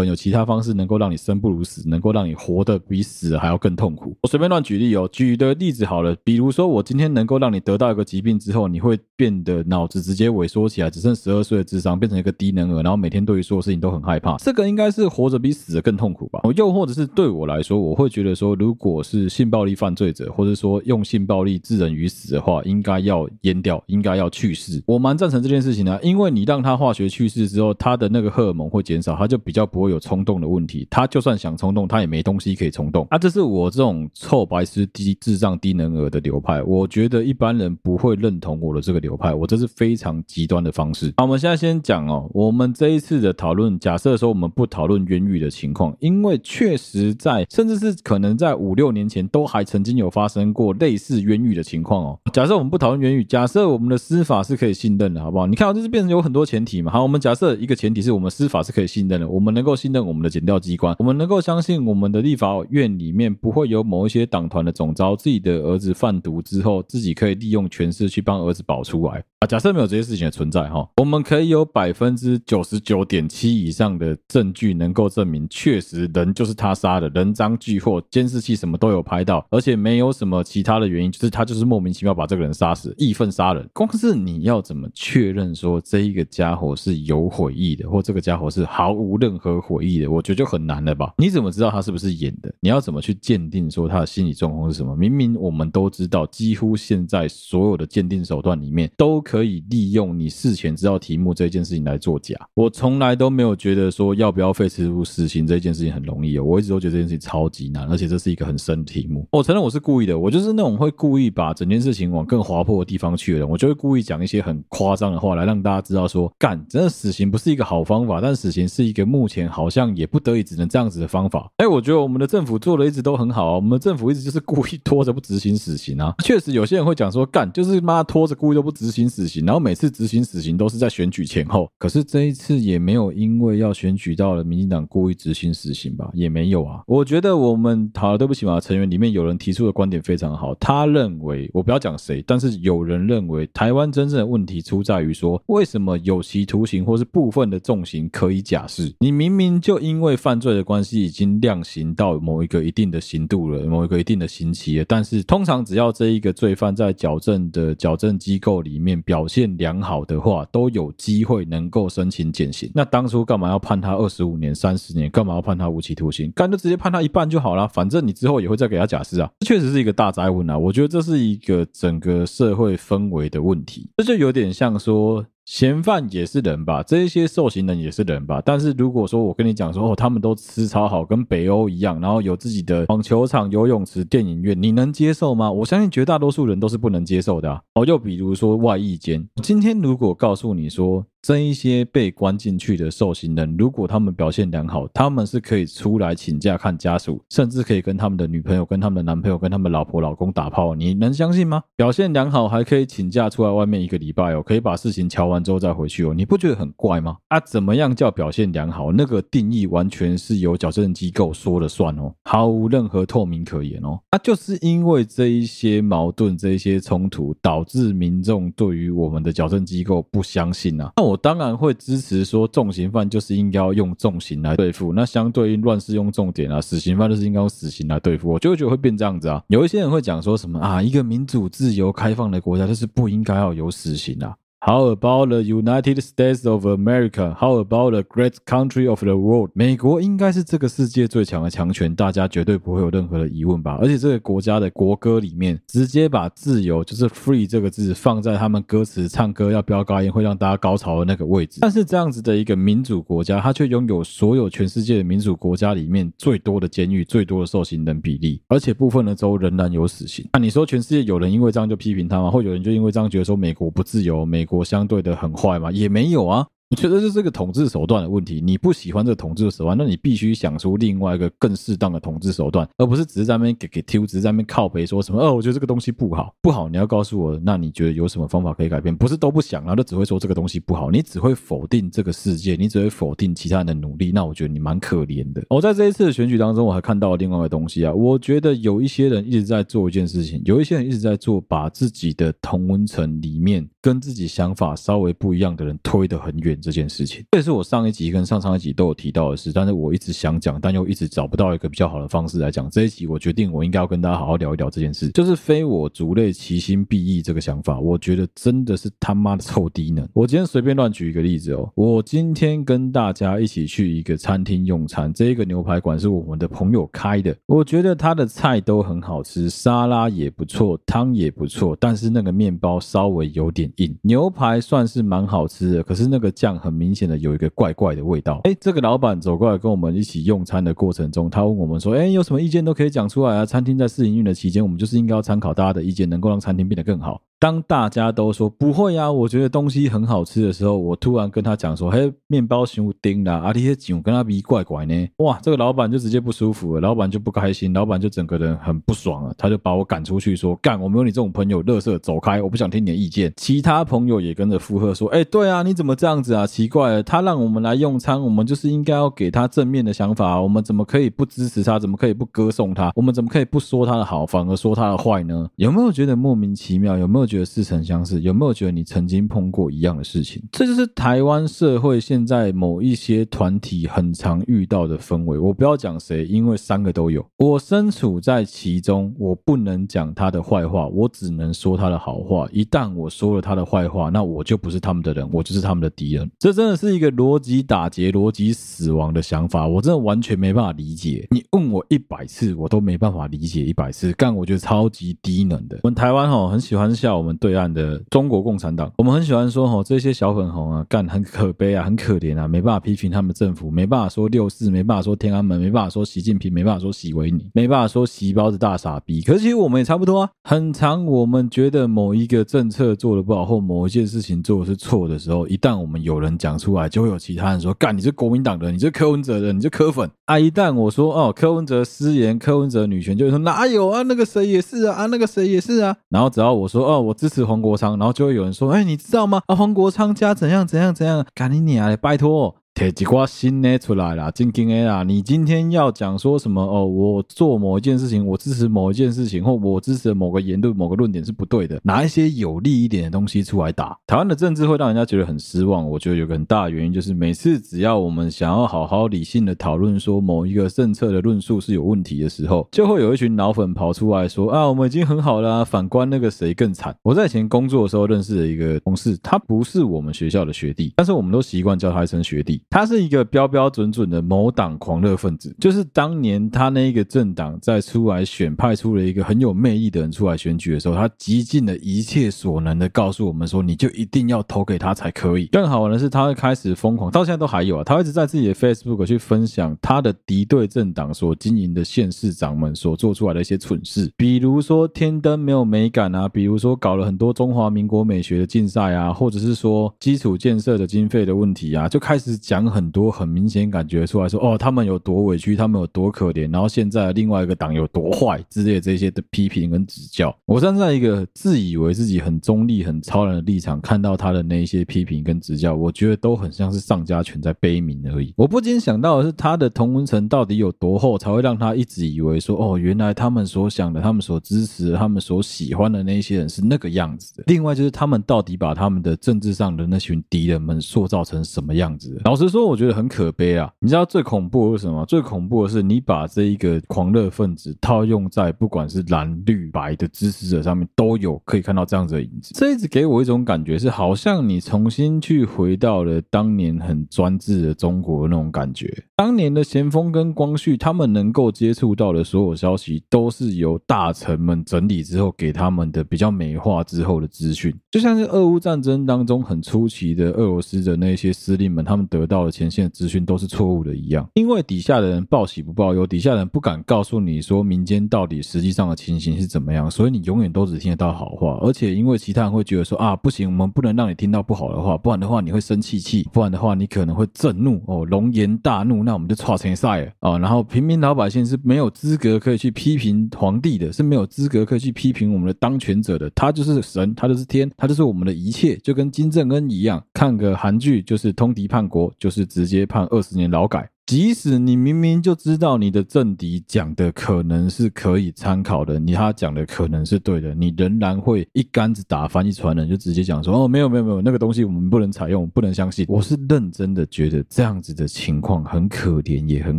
能有其他方式能够让你生不如死，能够让你活得比死还要更痛苦。我随便乱举例哦，举的例子好了，比如说我今天能够让你得到一个疾病之后，你会变得脑子直接萎缩起来，只剩十二岁的智商，变成一个低能儿，然后每天对于所有事情都很害怕。这个应该是活着比比死的更痛苦吧？又或者是对我来说，我会觉得说，如果是性暴力犯罪者，或者说用性暴力致人于死的话，应该要阉掉，应该要去世。我蛮赞成这件事情的，因为你让他化学去世之后，他的那个荷尔蒙会减少，他就比较不会有冲动的问题。他就算想冲动，他也没东西可以冲动。啊，这是我这种臭白痴低智障低能儿的流派，我觉得一般人不会认同我的这个流派。我这是非常极端的方式。好，我们现在先讲哦，我们这一次的讨论，假设说我们不讨论冤狱的情况，因为确实在，甚至是可能在五六年前都还曾经有发生过类似冤狱的情况哦。假设我们不讨论冤狱，假设我们的司法是可以信任的，好不好？你看，这是变成有很多前提嘛。好，我们假设一个前提是我们司法是可以信任的，我们能够信任我们的检调机关，我们能够相信我们的立法院里面不会有某一些党团的总召自己的儿子贩毒之后，自己可以利用权势去帮儿子保出来啊。假设没有这些事情的存在哈，我们可以有百分之九十九点七以上的证据能够证明，确实人就是他杀的，人赃俱获，监视器什么都有拍到，而且没有什么其他的原因，就是他就是莫名其妙把这个人杀死，义愤杀人。光是你要怎么确认说这一个家伙是有悔意的，或这个家伙是毫无任何悔意的，我觉得就很难了吧？你怎么知道他是不是演的？你要怎么去鉴定说他的心理状况是什么？明明我们都知道，几乎现在所有的鉴定手段里面都。可以利用你事前知道题目这件事情来作假。我从来都没有觉得说要不要废除死刑这件事情很容易哦。我一直都觉得这件事情超级难，而且这是一个很深的题目。我承认我是故意的，我就是那种会故意把整件事情往更滑坡的地方去的人。我就会故意讲一些很夸张的话来让大家知道说，干，真的死刑不是一个好方法，但死刑是一个目前好像也不得已只能这样子的方法。哎，我觉得我们的政府做的一直都很好啊，我们的政府一直就是故意拖着不执行死刑啊。确实有些人会讲说，干，就是妈拖着故意都不执行死。刑，然后每次执行死刑都是在选举前后，可是这一次也没有因为要选举到了民进党故意会执行死刑吧？也没有啊。我觉得我们好了，对不起嘛，成员里面有人提出的观点非常好，他认为我不要讲谁，但是有人认为台湾真正的问题出在于说，为什么有期徒刑或是部分的重刑可以假释？你明明就因为犯罪的关系已经量刑到某一个一定的刑度了，某一个一定的刑期了，但是通常只要这一个罪犯在矫正的矫正机构里面。表现良好的话，都有机会能够申请减刑。那当初干嘛要判他二十五年、三十年？你干嘛要判他无期徒刑？干就直接判他一半就好了。反正你之后也会再给他假释啊。这确实是一个大灾问啊。我觉得这是一个整个社会氛围的问题。这就有点像说。嫌犯也是人吧，这一些受刑人也是人吧。但是如果说我跟你讲说，哦，他们都吃超好，跟北欧一样，然后有自己的网球场、游泳池、电影院，你能接受吗？我相信绝大多数人都是不能接受的。哦，又比如说外役监，今天如果告诉你说。这一些被关进去的受刑人，如果他们表现良好，他们是可以出来请假看家属，甚至可以跟他们的女朋友、跟他们的男朋友、跟他们老婆、老公打炮。你能相信吗？表现良好还可以请假出来外面一个礼拜哦，可以把事情乔完之后再回去哦。你不觉得很怪吗？啊，怎么样叫表现良好？那个定义完全是由矫正机构说了算哦，毫无任何透明可言哦。啊，就是因为这一些矛盾、这一些冲突，导致民众对于我们的矫正机构不相信啊。那我。当然会支持说重刑犯就是应该要用重刑来对付，那相对应乱世用重典啊，死刑犯就是应该用死刑来对付。我就会觉得会变这样子啊。有一些人会讲说什么啊，一个民主、自由、开放的国家就是不应该要有死刑啊。How about the United States of America? How about the great country of the world? 美国应该是这个世界最强的强权，大家绝对不会有任何的疑问吧？而且这个国家的国歌里面直接把自由就是 free 这个字放在他们歌词唱歌要飙高音会让大家高潮的那个位置。但是这样子的一个民主国家，它却拥有所有全世界的民主国家里面最多的监狱、最多的受刑人比例，而且部分的州仍然有死刑。那你说全世界有人因为这样就批评他吗？或有人就因为这样觉得说美国不自由？美国相对的很坏吗？也没有啊。我觉得这是个统治手段的问题。你不喜欢这个统治的手段，那你必须想出另外一个更适当的统治手段，而不是只是在那边给给 Q，只是在那边靠北说什么？哦，我觉得这个东西不好，不好。你要告诉我，那你觉得有什么方法可以改变？不是都不想，然后就只会说这个东西不好，你只会否定这个世界，你只会否定其他人的努力。那我觉得你蛮可怜的。我在这一次的选举当中，我还看到了另外一个东西啊。我觉得有一些人一直在做一件事情，有一些人一直在做，把自己的同温层里面跟自己想法稍微不一样的人推得很远这件事情。这也是我上一集跟上上一集都有提到的事，但是我一直想讲，但又一直找不到一个比较好的方式来讲。这一集我决定，我应该要跟大家好好聊一聊这件事，就是非我族类，其心必异这个想法。我觉得真的是他妈的臭低能。我今天随便乱举一个例子哦，我今天跟大家一起去一个餐厅用餐，这一个牛排馆是我们的朋友开的，我觉得他的菜都很好吃，沙拉也不错，汤也不错，但是那个面包稍微有点硬。牛排算是蛮好吃的，可是那个很明显的。有一个怪怪的味道。哎，这个老板走过来跟我们一起用餐的过程中，他问我们说：“哎，有什么意见都可以讲出来啊！餐厅在试营运的期间，我们就是应该要参考大家的意见，能够让餐厅变得更好。”当大家都说不会呀，我觉得东西很好吃的时候，我突然跟他讲说：“嘿，面包熊丁啦，啊，这些酒跟他比怪怪呢。”哇，这个老板就直接不舒服了，老板就不开心，老板就整个人很不爽了，他就把我赶出去说：“干，我没有你这种朋友，乐色，走开，我不想听你的意见。”其他朋友也跟着附和说：“哎，对啊，你怎么这样子啊？奇怪了，他让我们来用餐，我们就是应该要给他正面的想法，我们怎么可以不支持他？怎么可以不歌颂他？我们怎么可以不说他的好，反而说他的坏呢？有没有觉得莫名其妙？有没有觉得似曾相识？有没有觉得你曾经碰过一样的事情？这就是台湾社会现在某一些团体很常遇到的氛围。我不要讲谁，因为三个都有。我身处在其中，我不能讲他的坏话，我只能说他的好话。一旦我说了他的坏话，那我就不是他们的人，我就是他们的敌人。这真的是一个逻辑打劫、逻辑死亡的想法，我真的完全没办法理解。你问我一百次，我都没办法理解一百次。干，我觉得超级低能的。我们台湾吼很喜欢笑我们对岸的。中国共产党，我们很喜欢说吼，这些小粉红啊，干很可悲啊，很可怜啊，没办法批评他们政府，没办法说六四，没办法说天安门，没办法说习近平，没办法说习维尼，没办法说习包子大傻逼。可是其实我们也差不多啊，很常我们觉得某一个政策做的不好，或某一件事情做的是错的时候，一旦我们有人讲出来，就会有其他人说，干你是国民党的，你是柯文哲的，你是柯粉啊。一旦我说哦，柯文哲失言，柯文哲女权，就会说哪有啊，那个谁也是啊，啊那个谁也是啊。然后只要我说哦，我支持黄国昌。然后就会有人说：“哎，你知道吗？啊，黄国昌家怎样怎样怎样？赶紧你啊，拜托。”提几挂新的出来了，正经的啦！你今天要讲说什么？哦，我做某一件事情，我支持某一件事情，或我支持某个言论、某个论点是不对的，拿一些有利一点的东西出来打。台湾的政治会让人家觉得很失望。我觉得有个很大的原因就是，每次只要我们想要好好理性的讨论说某一个政策的论述是有问题的时候，就会有一群脑粉跑出来说：啊，我们已经很好了，反观那个谁更惨。我在以前工作的时候认识的一个同事，他不是我们学校的学弟，但是我们都习惯叫他一声学弟。他是一个标标准准的某党狂热分子，就是当年他那一个政党在出来选，派出了一个很有魅力的人出来选举的时候，他极尽了一切所能的告诉我们说，你就一定要投给他才可以。更好玩的是，他会开始疯狂，到现在都还有啊，他一直在自己的 Facebook 去分享他的敌对政党所经营的县市长们所做出来的一些蠢事，比如说天灯没有美感啊，比如说搞了很多中华民国美学的竞赛啊，或者是说基础建设的经费的问题啊，就开始讲讲很多。很明显感觉出来说，哦，他们有多委屈，他们有多可怜，然后现在另外一个党有多坏之类这些的批评跟指教。我站在一个自以为自己很中立、很超然的立场，看到他的那些批评跟指教，我觉得都很像是上家权在悲鸣而已。我不禁想到的是，他的同温层到底有多厚，才会让他一直以为说，哦，原来他们所想的、他们所支持的、他们所喜欢的那些人是那个样子的。另外就是他们到底把他们的政治上的那群敌人们塑造成什么样子？老实说我觉得很可悲啊。你知道最恐怖的是什么？最恐怖的是你把这一个狂热分子套用在不管是蓝绿白的支持者上面，都有可以看到这样子的影子。这一直给我一种感觉是，好像你重新去回到了当年很专制的中国那种感觉。当年的咸丰跟光绪，他们能够接触到的所有消息，都是由大臣们整理之后给他们的比较美化之后的资讯。就像是俄乌战争当中很初期的俄罗斯的那些司令们，他们得到的前线的资讯都是错误的一样，因为底下的人报喜不报忧，底下人不敢告诉你说民间到底实际上的情形是怎么样，所以你永远都只听得到好话，而且因为其他人会觉得说啊不行，我们不能让你听到不好的话，不然的话你会生气气，不然的话你可能会震怒哦，龙颜大怒，那我们就剉成赛了啊。然后平民老百姓是没有资格可以去批评皇帝的，是没有资格可以去批评我们的当权者的，他就是神，他就是天，他就是我们的一切，就跟金正恩一样，看个韩剧就是通敌叛国，就是直接判二十年劳改。即使你明明就知道你的政敌讲的可能是可以参考的，你他讲的可能是对的，你仍然会一竿子打翻一船人，就直接讲说哦，没有没有没有，那个东西我们不能采用，不能相信。我是认真的觉得这样子的情况很可怜，也很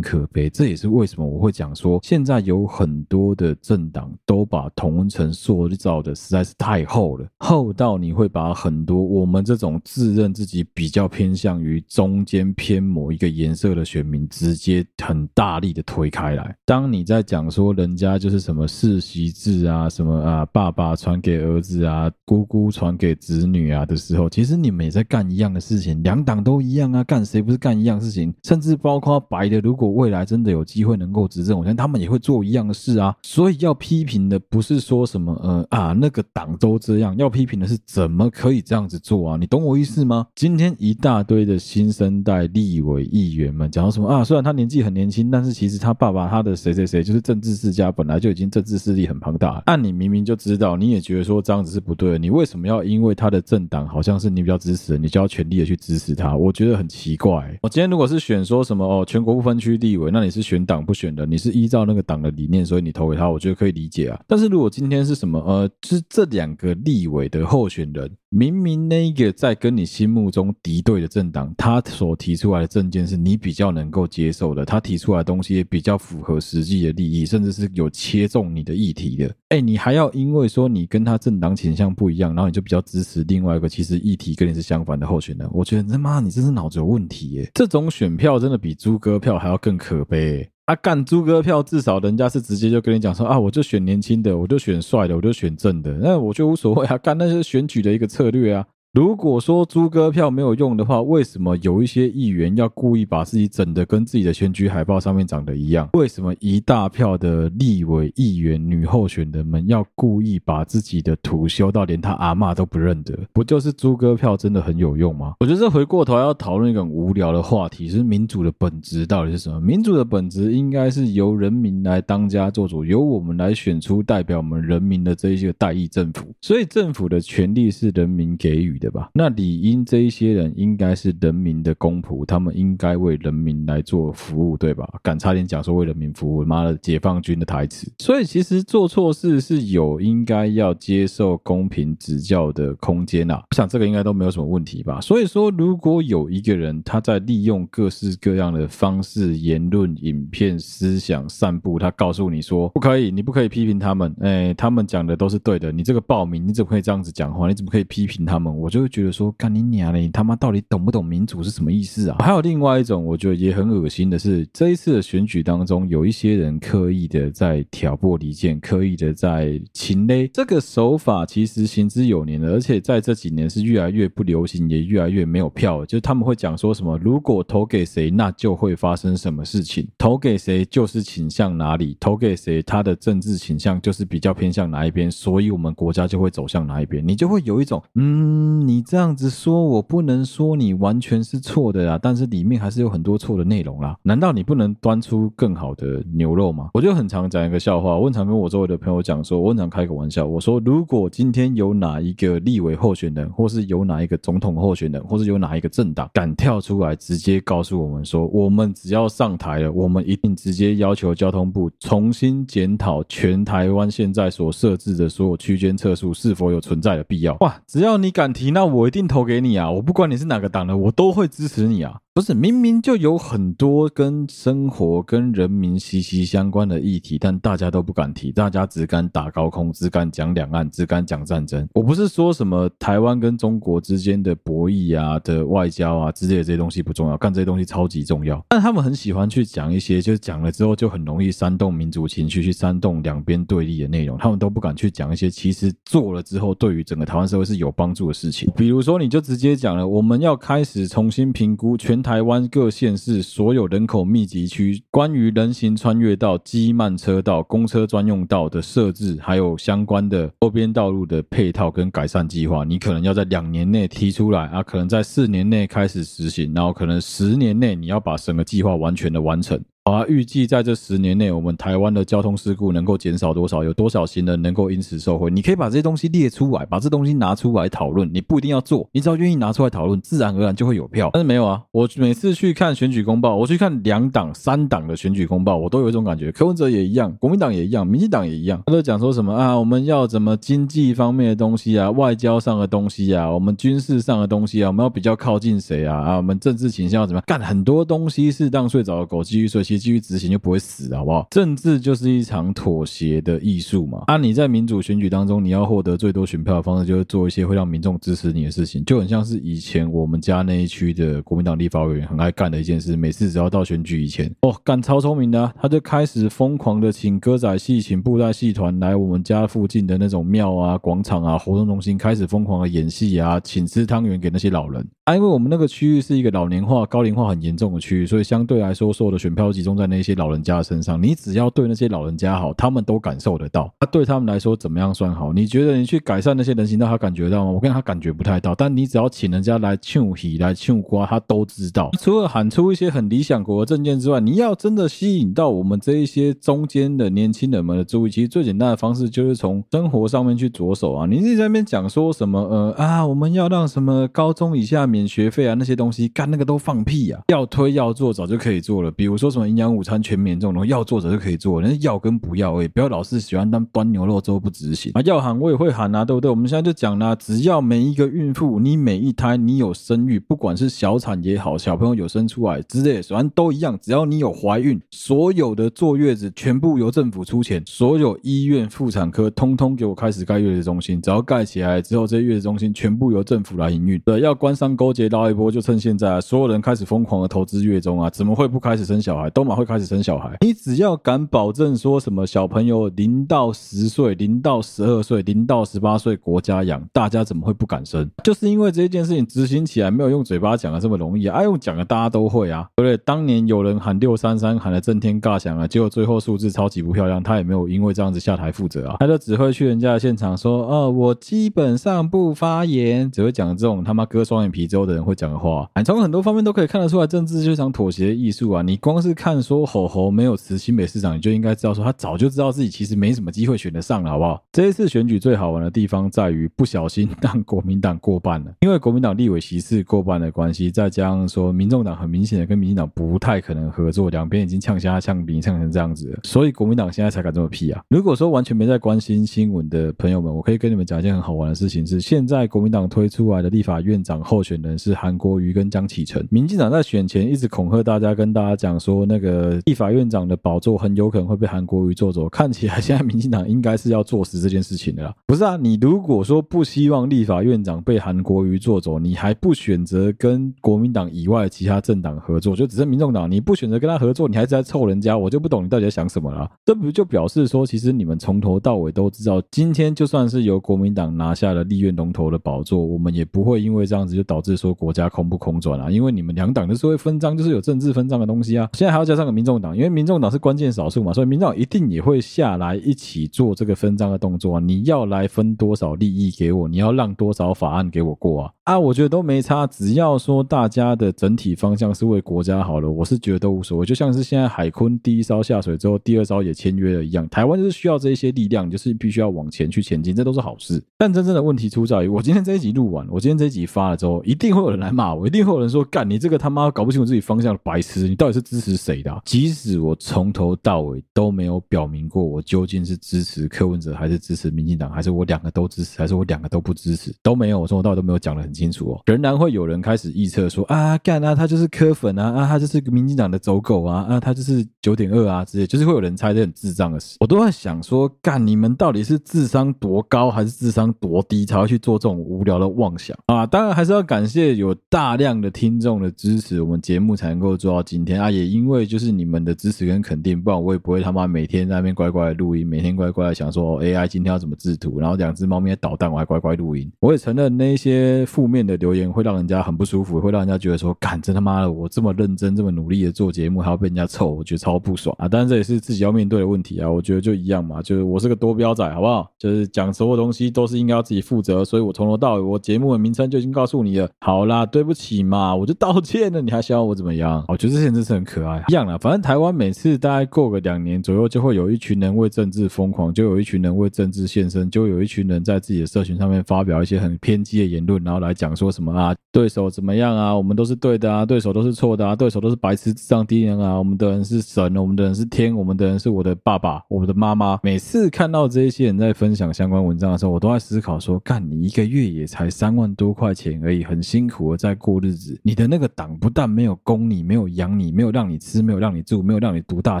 可悲。这也是为什么我会讲说，现在有很多的政党都把同温层塑造的实在是太厚了，厚到你会把很多我们这种自认自己比较偏向于中间偏某一个颜色的选民。直接很大力的推开来。当你在讲说人家就是什么世袭制啊，什么啊，爸爸传给儿子啊，姑姑传给子女啊的时候，其实你们也在干一样的事情，两党都一样啊，干谁不是干一样事情？甚至包括白的，如果未来真的有机会能够执政，我相信他们也会做一样的事啊。所以要批评的不是说什么呃啊那个党都这样，要批评的是怎么可以这样子做啊？你懂我意思吗？今天一大堆的新生代立委议员们讲到什么？啊，虽然他年纪很年轻，但是其实他爸爸他的谁谁谁就是政治世家，本来就已经政治势力很庞大。按你明明就知道，你也觉得说这样子是不对，你为什么要因为他的政党好像是你比较支持的，你就要全力的去支持他？我觉得很奇怪。我今天如果是选说什么哦，全国不分区立委，那你是选党不选人，你是依照那个党的理念，所以你投给他，我觉得可以理解啊。但是如果今天是什么呃，是这两个立委的候选人。明明那一个在跟你心目中敌对的政党，他所提出来的政见是你比较能够接受的，他提出来的东西也比较符合实际的利益，甚至是有切中你的议题的。哎，你还要因为说你跟他政党倾向不一样，然后你就比较支持另外一个其实议题跟你是相反的候选人？我觉得他妈你真是脑子有问题耶！这种选票真的比猪哥票还要更可悲。他干猪哥票，至少人家是直接就跟你讲说啊，我就选年轻的，我就选帅的，我就选正的，那我就无所谓啊，干那是选举的一个策略啊。如果说猪哥票没有用的话，为什么有一些议员要故意把自己整得跟自己的选举海报上面长得一样？为什么一大票的立委议员女候选人们要故意把自己的图修到连他阿嬷都不认得？不就是猪哥票真的很有用吗？我觉得这回过头要讨论一个很无聊的话题，是民主的本质到底是什么？民主的本质应该是由人民来当家做主，由我们来选出代表我们人民的这一些代议政府，所以政府的权力是人民给予。对吧？那理应这一些人应该是人民的公仆，他们应该为人民来做服务，对吧？敢差点讲说为人民服务，妈的，解放军的台词。所以其实做错事是有应该要接受公平指教的空间啊。我想这个应该都没有什么问题吧。所以说，如果有一个人他在利用各式各样的方式、言论、影片、思想散布，他告诉你说不可以，你不可以批评他们，哎，他们讲的都是对的。你这个暴民，你怎么可以这样子讲话？你怎么可以批评他们？我。就会觉得说，干你娘嘞！你他妈到底懂不懂民主是什么意思啊？还有另外一种，我觉得也很恶心的是，这一次的选举当中，有一些人刻意的在挑拨离间，刻意的在情勒。这个手法其实行之有年了，而且在这几年是越来越不流行，也越来越没有票。就是他们会讲说什么，如果投给谁，那就会发生什么事情；投给谁就是倾向哪里；投给谁，他的政治倾向就是比较偏向哪一边，所以我们国家就会走向哪一边。你就会有一种嗯。你这样子说，我不能说你完全是错的啊，但是里面还是有很多错的内容啦。难道你不能端出更好的牛肉吗？我就很常讲一个笑话，我常跟我周围的朋友讲说，我很常开个玩笑，我说如果今天有哪一个立委候选人，或是有哪一个总统候选人，或是有哪一个政党敢跳出来直接告诉我们说，我们只要上台了，我们一定直接要求交通部重新检讨全台湾现在所设置的所有区间测速是否有存在的必要。哇，只要你敢提。那我一定投给你啊！我不管你是哪个党的，我都会支持你啊！不是，明明就有很多跟生活、跟人民息息相关的议题，但大家都不敢提，大家只敢打高空，只敢讲两岸，只敢讲战争。我不是说什么台湾跟中国之间的博弈啊、的外交啊之类的这些东西不重要，干这些东西超级重要。但他们很喜欢去讲一些，就是讲了之后就很容易煽动民族情绪，去煽动两边对立的内容。他们都不敢去讲一些其实做了之后对于整个台湾社会是有帮助的事情。比如说，你就直接讲了，我们要开始重新评估全台台湾各县市所有人口密集区关于人行穿越道、机慢车道、公车专用道的设置，还有相关的周边道路的配套跟改善计划，你可能要在两年内提出来啊，可能在四年内开始实行，然后可能十年内你要把整个计划完全的完成。好啊，预计在这十年内，我们台湾的交通事故能够减少多少？有多少行人能够因此受惠？你可以把这些东西列出来，把这东西拿出来讨论。你不一定要做，你只要愿意拿出来讨论，自然而然就会有票。但是没有啊，我每次去看选举公报，我去看两党、三党的选举公报，我都有一种感觉，柯文哲也一样，国民党也一样，民进党也一样，他都讲说什么啊，我们要怎么经济方面的东西啊，外交上的东西啊，我们军事上的东西啊，我们要比较靠近谁啊？啊，我们政治倾向要怎么样？干很多东西是让睡着的狗继续睡，继续执行就不会。死好不好？政治就是一场妥协的艺术嘛。啊，你在民主选举当中，你要获得最多选票的方式，就是做一些会让民众支持你的事情，就很像是以前我们家那一区的国民党立法委员很爱干的一件事。每次只要到选举以前，哦，干超聪明的，他就开始疯狂的请歌仔戏、请布袋戏团来我们家附近的那种庙啊、广场啊、活动中心，开始疯狂的演戏啊，请吃汤圆给那些老人。啊，因为我们那个区域是一个老年化、高龄化很严重的区域，所以相对来说，所有的选票集中在那些老人家身上。你只要对那些老人家好，他们都感受得到。他对他们来说怎么样算好？你觉得你去改善那些人行道，他感觉到吗？我跟他感觉不太到。但你只要请人家来唱戏、来唱瓜，他都知道。除了喊出一些很理想国的政见之外，你要真的吸引到我们这一些中间的年轻人们的注意，其实最简单的方式就是从生活上面去着手啊。你自己在那边讲说什么？呃啊，我们要让什么高中以下免学费啊，那些东西干那个都放屁啊！要推要做，早就可以做了。比如说什么营养午餐全免这种东西，要做早就可以做。但是要跟不要，哎，不要老是喜欢当端牛肉粥不执行啊！要喊我也会喊啊，对不对？我们现在就讲啦，只要每一个孕妇，你每一胎你有生育，不管是小产也好，小朋友有生出来之类，反正都一样。只要你有怀孕，所有的坐月子全部由政府出钱，所有医院妇产科通通给我开始盖月子中心。只要盖起来之后，这些月子中心全部由政府来营运。对，要官商勾结。捞一波，就趁现在啊，所有人开始疯狂的投资月中啊，怎么会不开始生小孩？都马会开始生小孩。你只要敢保证说什么小朋友零到十岁、零到十二岁、零到十八岁国家养，大家怎么会不敢生？就是因为这件事情执行起来没有用嘴巴讲的这么容易啊，用讲的大家都会啊，对不对？当年有人喊六三三喊得震天尬响啊，结果最后数字超级不漂亮，他也没有因为这样子下台负责啊，他就只会去人家的现场说，哦，我基本上不发言，只会讲这种他妈割双眼皮之后的。人会讲的话，你从很多方面都可以看得出来，政治就是一场妥协的艺术啊！你光是看说吼吼没有辞新北市长，你就应该知道说他早就知道自己其实没什么机会选得上了，好不好？这一次选举最好玩的地方在于不小心让国民党过半了，因为国民党立委席次过半的关系，再加上说民众党很明显的跟民进党不太可能合作，两边已经呛虾呛鼻呛成这样子了，所以国民党现在才敢这么屁啊！如果说完全没在关心新闻的朋友们，我可以跟你们讲一件很好玩的事情是，现在国民党推出来的立法院长候选人。是韩国瑜跟江启臣，民进党在选前一直恐吓大家，跟大家讲说，那这个立法院长的宝座很有可能会被韩国瑜坐走。看起来现在民进党应该是要坐实这件事情的啦。不是啊，你如果说不希望立法院长被韩国瑜坐走，你还不选择跟国民党以外其他政党合作，就只剩民众党，你不选择跟他合作，你还是在凑人家，我就不懂你到底在想什么了。这不就表示说，其实你们从头到尾都知道，今天就算是由国民党拿下了立院龙头的宝座，我们也不会因为这样子就导致说。国家空不空转啊？因为你们两党就是会分赃，就是有政治分赃的东西啊。现在还要加上个民众党，因为民众党是关键少数嘛，所以民众党一定也会下来一起做这个分赃的动作啊。你要来分多少利益给我？你要让多少法案给我过啊？啊，我觉得都没差，只要说大家的整体方向是为国家好了，我是觉得都无所谓。就像是现在海坤第一艘下水之后，第二艘也签约了一样，台湾就是需要这些力量，就是必须要往前去前进，这都是好事。但真正的问题出在于，我今天这一集录完，我今天这一集发了之后，一定会。有人来骂我，一定会有人说：“干你这个他妈搞不清楚自己方向的白痴，你到底是支持谁的？”即使我从头到尾都没有表明过我究竟是支持柯文哲还是支持民进党，还是我两个都支持，还是我两个都不支持，都没有，我从头到尾都没有讲得很清楚哦。仍然会有人开始预测说啊，干啊，他就是柯粉啊，啊，他就是民进党的走狗啊，啊，他就是九点二啊之类，就是会有人猜这很智障的事。我都在想说，干你们到底是智商多高，还是智商多低，才会去做这种无聊的妄想啊？当然还是要感谢有大量的听众的支持，我们节目才能够做到今天啊。也因为就是你们的支持跟肯定，不然我也不会他妈每天在那边乖乖的录音，每天乖乖的想说 AI 今天要怎么制图，然后两只猫咪在捣蛋，我还乖乖录音。我也承认那些负负面的留言会让人家很不舒服，会让人家觉得说，干真他妈的，我这么认真、这么努力的做节目，还要被人家臭，我觉得超不爽啊！当然这也是自己要面对的问题啊。我觉得就一样嘛，就是我是个多标仔，好不好？就是讲所有东西都是应该要自己负责，所以我从头到尾，我节目的名称就已经告诉你了。好啦，对不起嘛，我就道歉了，你还想要我怎么样？我觉得这些人真是很可爱，一样啦。反正台湾每次大概过个两年左右，就会有一群人为政治疯狂，就有一群人为政治献身，就有一群人在自己的社群上面发表一些很偏激的言论，然后来来讲说什么啊，对手怎么样啊，我们都是对的啊，对手都是错的啊，对手都是白痴、智障、低能啊，我们的人是神，我们的人是天，我们的人是我的爸爸，我们的妈妈。每次看到这些人在分享相关文章的时候，我都在思考说，干你一个月也才三万多块钱而已，很辛苦的在过日子，你的那个党不但没有供你，没有养你，没有让你吃，没有让你住，没有让你读大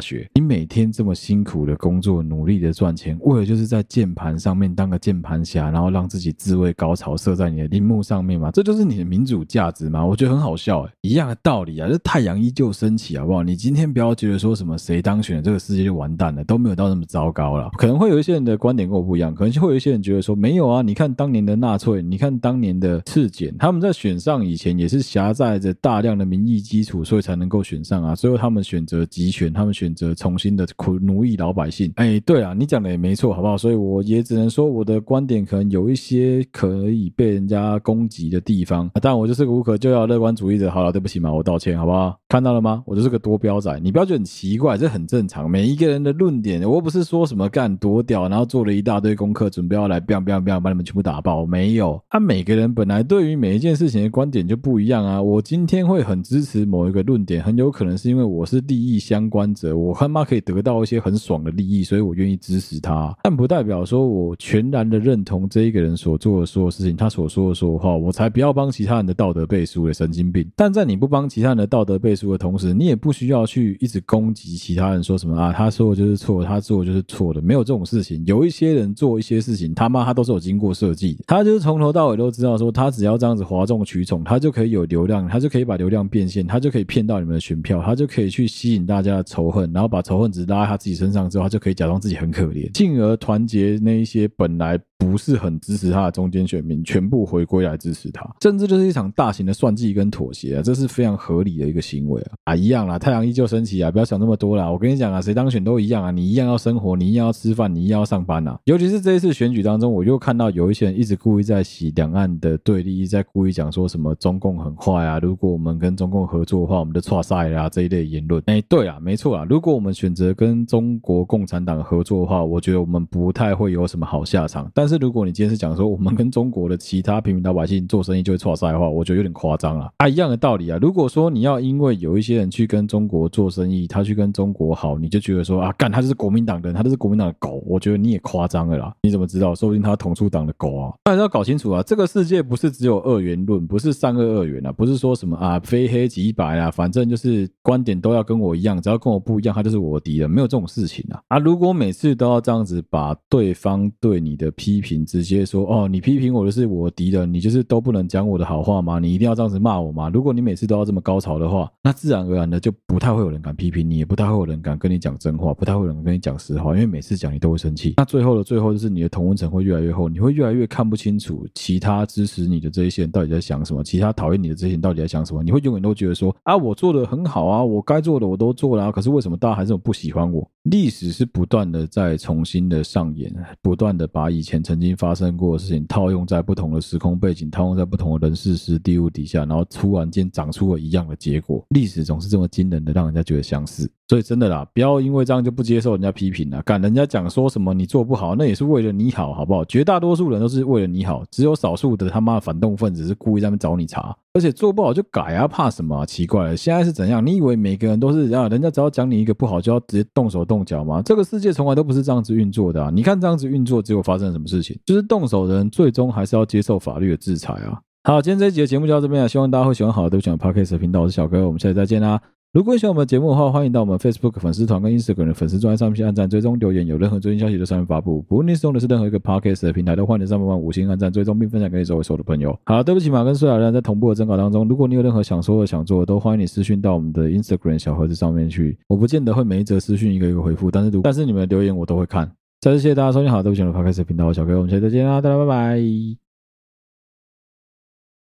学，你每天这么辛苦的工作，努力的赚钱，为了就是在键盘上面当个键盘侠，然后让自己自慰高潮射在你的荧幕上面嘛，这就是你的民主价值吗？我觉得很好笑哎，一样的道理啊，这太阳依旧升起，好不好？你今天不要觉得说什么谁当选了，这个世界就完蛋了，都没有到那么糟糕了。可能会有一些人的观点跟我不一样，可能会有一些人觉得说没有啊，你看当年的纳粹，你看当年的赤检，他们在选上以前也是狭窄着大量的民意基础，所以才能够选上啊。最后他们选择集权，他们选择重新的苦奴役老百姓。哎，对啊，你讲的也没错，好不好？所以我也只能说我的观点可能有一些可以被人家攻击的地方，但我就是个无可救药乐观主义者。好了，对不起嘛，我道歉，好不好？看到了吗？我就是个多标仔，你不要觉得很奇怪，这很正常。每一个人的论点，我又不是说什么干多屌，然后做了一大堆功课，准备要来 biang biang biang 把你们全部打爆。没有，他、每个人本来对于每一件事情的观点就不一样啊。我今天会很支持某一个论点，很有可能是因为我是利益相关者，我他妈可以得到一些很爽的利益，所以我愿意支持他。但不代表说我全然的认同这一个人所做的所有事情，他所说的说话，我才不要帮其他人的道德背书的神经病。但在你不帮其他人的道德背书的同时，你也不需要去一直攻击其他人，说什么啊，他说的就是错，他做的就是错的，没有这种事情。有一些人做一些事情，他妈他都是有经过设计的，他就是从头到尾都知道说，他只要这样子哗众取宠，他就可以有流量，他就可以把流量变现，他就可以骗到你们的选票，他就可以去吸引大家的仇恨，然后把仇恨值拉在他自己身上之后，他就可以假装自己很可怜，进而团结那一些本来。不是很支持他的中间选民全部回归来支持他，甚至就是一场大型的算计跟妥协啊，这是非常合理的一个行为啊啊，一样啦，太阳依旧升起啊，不要想那么多啦。我跟你讲啊，谁当选都一样啊，你一样要生活，你一样要吃饭，你一样要上班啊。尤其是这一次选举当中，我又看到有一些人一直故意在洗两岸的对立，在故意讲说什么中共很坏啊，如果我们跟中共合作的话，我们就挫赛啊这一类言论。哎，对啊，没错啊，如果我们选择跟中国共产党合作的话，我觉得我们不太会有什么好下场。但是如果你今天是讲，说我们跟中国的其他平民老百姓做生意就会错杀的话，我觉得有点夸张了啊！一样的道理啊，如果说你要因为有一些人去跟中国做生意，他去跟中国好，你就觉得说啊，干他就是国民党的人，他就是国民党的狗，我觉得你也夸张了啦！你怎么知道？说不定他统促党的狗啊！大家要搞清楚啊，这个世界不是只有二元论，不是善恶二元啊，不是说什么啊非黑即白啊，反正就是观点都要跟我一样，只要跟我不一样，他就是我的敌人，没有这种事情啊！啊，如果每次都要这样子把对方对你的批评直接说。哦，你批评我的是我敌人，你就是都不能讲我的好话吗？你一定要这样子骂我吗？如果你每次都要这么高潮的话，那自然而然的就不太会有人敢批评你，也不太会有人敢跟你讲真话，不太会有人跟你讲实话，因为每次讲你都会生气。那最后的最后就是你的同温层会越来越厚，你会越来越看不清楚其他支持你的这一些人到底在想什么，其他讨厌你的这些人到底在想什么。你会永远都觉得说啊，我做的很好啊，我该做的我都做了，可是为什么大家还是不喜欢我？历史是不断的在重新的上演，不断的把以前曾经发生过的事情套用在不同的时空背景，套用在不同的人事时地物底下，然后突然间长出了一样的结果。历史总是这么惊人的，让人家觉得相似。所以真的啦，不要因为这样就不接受人家批评了。敢人家讲说什么你做不好，那也是为了你好，好不好？绝大多数人都是为了你好，只有少数的他妈的反动分子是故意在那边找你茬。而且做不好就改啊，怕什么啊？奇怪了，现在是怎样？你以为每个人都是这样？人家只要讲你一个不好，就要直接动手动脚吗？这个世界从来都不是这样子运作的啊！你看这样子运作，结果发生什么事情？就是动手的人最终还是要接受法律的制裁啊！好，今天这一集的节目就到这边了，希望大家会喜欢好的都喜欢 Podcast 频道，我是小哥，我们下期再见啦。如果喜欢我们的节目的话，欢迎到我们 Facebook 粉丝团跟 Instagram 的粉丝专页上面去按赞、追踪、留言，有任何最新消息都上面发布。不论你使用的是任何一个 Podcast 的平台，都欢迎上面五星按赞、追踪并分享给你周围所有的朋友。好，对不起马，跟苏亚亮在同步的征稿当中，如果你有任何想说的、想做的，都欢迎你私讯到我们的 Instagram 小盒子上面去。我不见得会每一则私讯一个一个回复，但是但是你们的留言我都会看。再次谢谢大家收听好，对不起，我的 Podcast 频道，小哥，我们下期再见啦，大家拜拜。